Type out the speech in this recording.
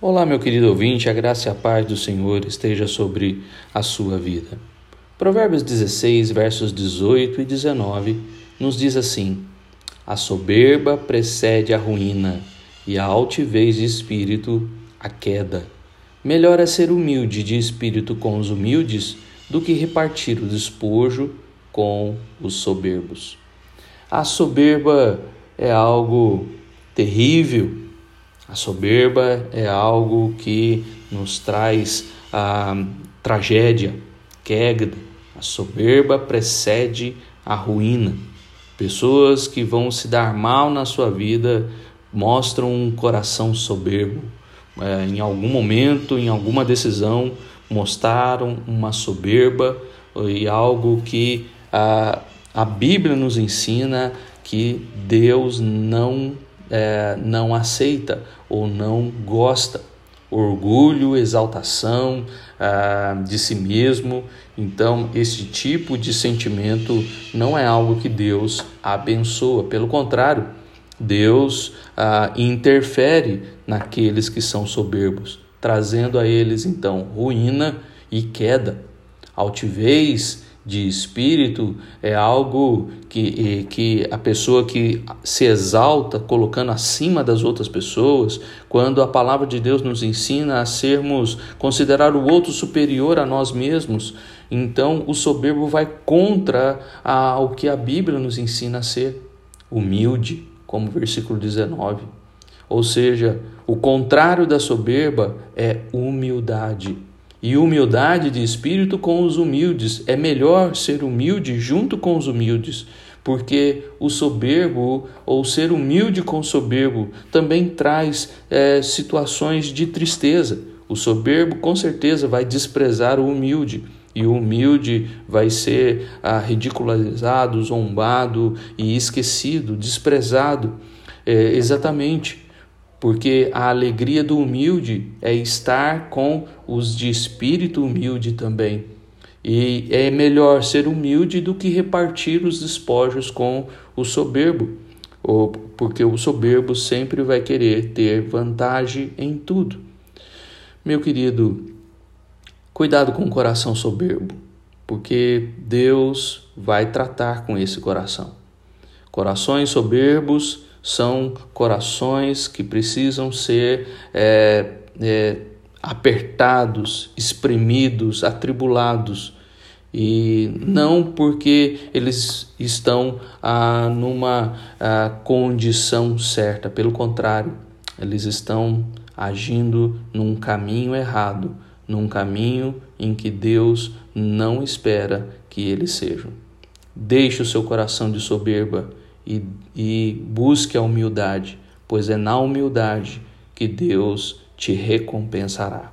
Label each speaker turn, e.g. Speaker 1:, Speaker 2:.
Speaker 1: Olá, meu querido ouvinte, a graça e a paz do Senhor esteja sobre a sua vida. Provérbios 16, versos 18 e 19 nos diz assim: A soberba precede a ruína e a altivez de espírito a queda. Melhor é ser humilde de espírito com os humildes do que repartir o despojo com os soberbos. A soberba é algo terrível a soberba é algo que nos traz a tragédia, queda. A soberba precede a ruína. Pessoas que vão se dar mal na sua vida mostram um coração soberbo. É, em algum momento, em alguma decisão, mostraram uma soberba e algo que a, a Bíblia nos ensina que Deus não é, não aceita ou não gosta. Orgulho, exaltação é, de si mesmo. Então, esse tipo de sentimento não é algo que Deus abençoa. Pelo contrário, Deus ah, interfere naqueles que são soberbos, trazendo a eles então ruína e queda, altivez de espírito é algo que, que a pessoa que se exalta colocando acima das outras pessoas, quando a palavra de Deus nos ensina a sermos, considerar o outro superior a nós mesmos, então o soberbo vai contra o que a Bíblia nos ensina a ser humilde, como versículo 19. Ou seja, o contrário da soberba é humildade e humildade de espírito com os humildes. É melhor ser humilde junto com os humildes, porque o soberbo ou ser humilde com o soberbo também traz é, situações de tristeza. O soberbo com certeza vai desprezar o humilde. E o humilde vai ser ah, ridicularizado, zombado e esquecido, desprezado. É, exatamente porque a alegria do humilde é estar com os de espírito humilde também. E é melhor ser humilde do que repartir os despojos com o soberbo, porque o soberbo sempre vai querer ter vantagem em tudo. Meu querido, cuidado com o coração soberbo, porque Deus vai tratar com esse coração. Corações soberbos são corações que precisam ser é, é, apertados, espremidos, atribulados. E não porque eles estão ah, numa ah, condição certa, pelo contrário, eles estão agindo num caminho errado, num caminho em que Deus não espera que eles sejam. Deixe o seu coração de soberba e, e busque a humildade, pois é na humildade que Deus te recompensará.